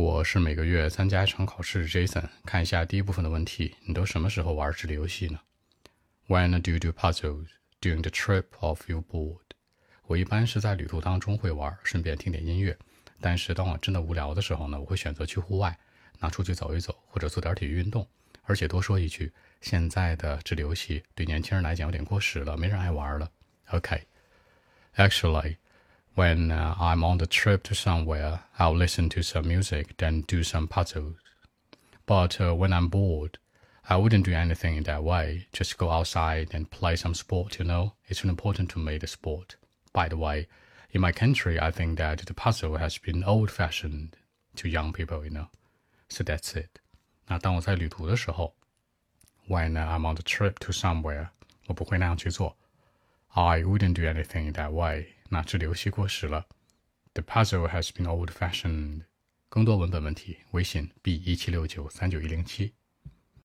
我是每个月参加一场考试，Jason。看一下第一部分的问题，你都什么时候玩智力游戏呢？When do you do puzzles during the trip of your board？我一般是在旅途当中会玩，顺便听点音乐。但是当我真的无聊的时候呢，我会选择去户外，拿出去走一走，或者做点体育运动。而且多说一句，现在的智力游戏对年轻人来讲有点过时了，没人爱玩了。OK，Actually。When uh, I'm on the trip to somewhere, I'll listen to some music, then do some puzzles. But uh, when I'm bored, I wouldn't do anything in that way. Just go outside and play some sport, you know? It's important to me, the sport. By the way, in my country, I think that the puzzle has been old fashioned to young people, you know? So that's it. 那当我在旅途的时候，when I'm on the trip to somewhere，我不会那样去做。 I wouldn't do anything that way. 那这个游戏过时了。The puzzle has been old-fashioned。更多文本问题，微信 b 一七六九三九一零七。